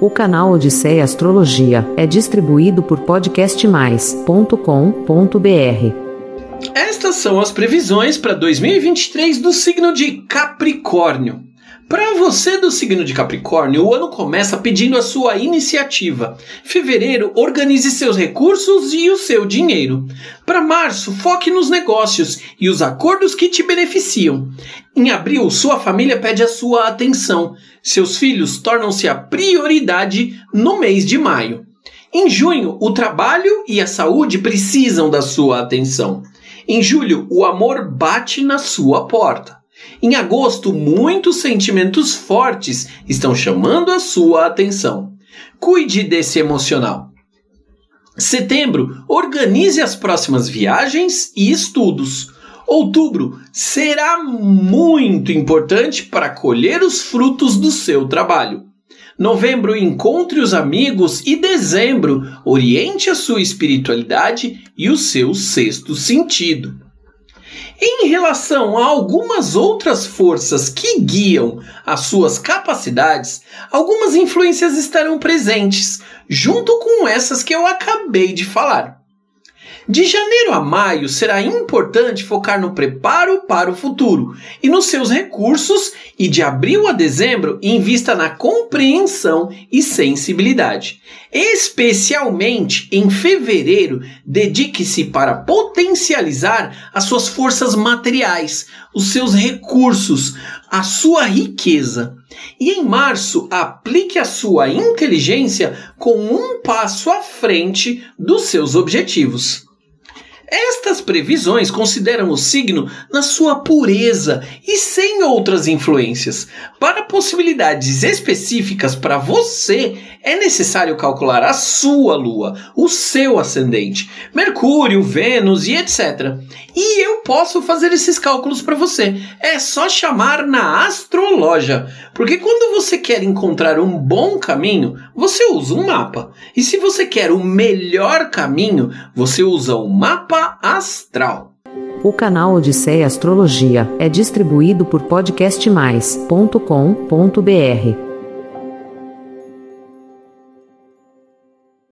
O canal Odisseia Astrologia é distribuído por podcastmais.com.br. Estas são as previsões para 2023 do signo de Capricórnio. Para você do signo de Capricórnio, o ano começa pedindo a sua iniciativa. Fevereiro, organize seus recursos e o seu dinheiro. Para março, foque nos negócios e os acordos que te beneficiam. Em abril, sua família pede a sua atenção. Seus filhos tornam-se a prioridade no mês de maio. Em junho, o trabalho e a saúde precisam da sua atenção. Em julho, o amor bate na sua porta. Em agosto, muitos sentimentos fortes estão chamando a sua atenção. Cuide desse emocional. Setembro, organize as próximas viagens e estudos. Outubro será muito importante para colher os frutos do seu trabalho. Novembro, encontre os amigos e dezembro, oriente a sua espiritualidade e o seu sexto sentido. Em relação a algumas outras forças que guiam as suas capacidades, algumas influências estarão presentes, junto com essas que eu acabei de falar. De janeiro a maio será importante focar no preparo para o futuro e nos seus recursos, e de abril a dezembro invista na compreensão e sensibilidade. Especialmente em fevereiro, dedique-se para potencializar as suas forças materiais, os seus recursos, a sua riqueza. E em março, aplique a sua inteligência com um passo à frente dos seus objetivos. Estas previsões consideram o signo na sua pureza e sem outras influências. Para possibilidades específicas para você, é necessário calcular a sua lua, o seu ascendente, Mercúrio, Vênus e etc. E eu posso fazer esses cálculos para você. É só chamar na astrologia, porque quando você quer encontrar um bom caminho, você usa um mapa. E se você quer o melhor caminho, você usa o mapa astral. O canal Odisseia Astrologia é distribuído por podcastmais.com.br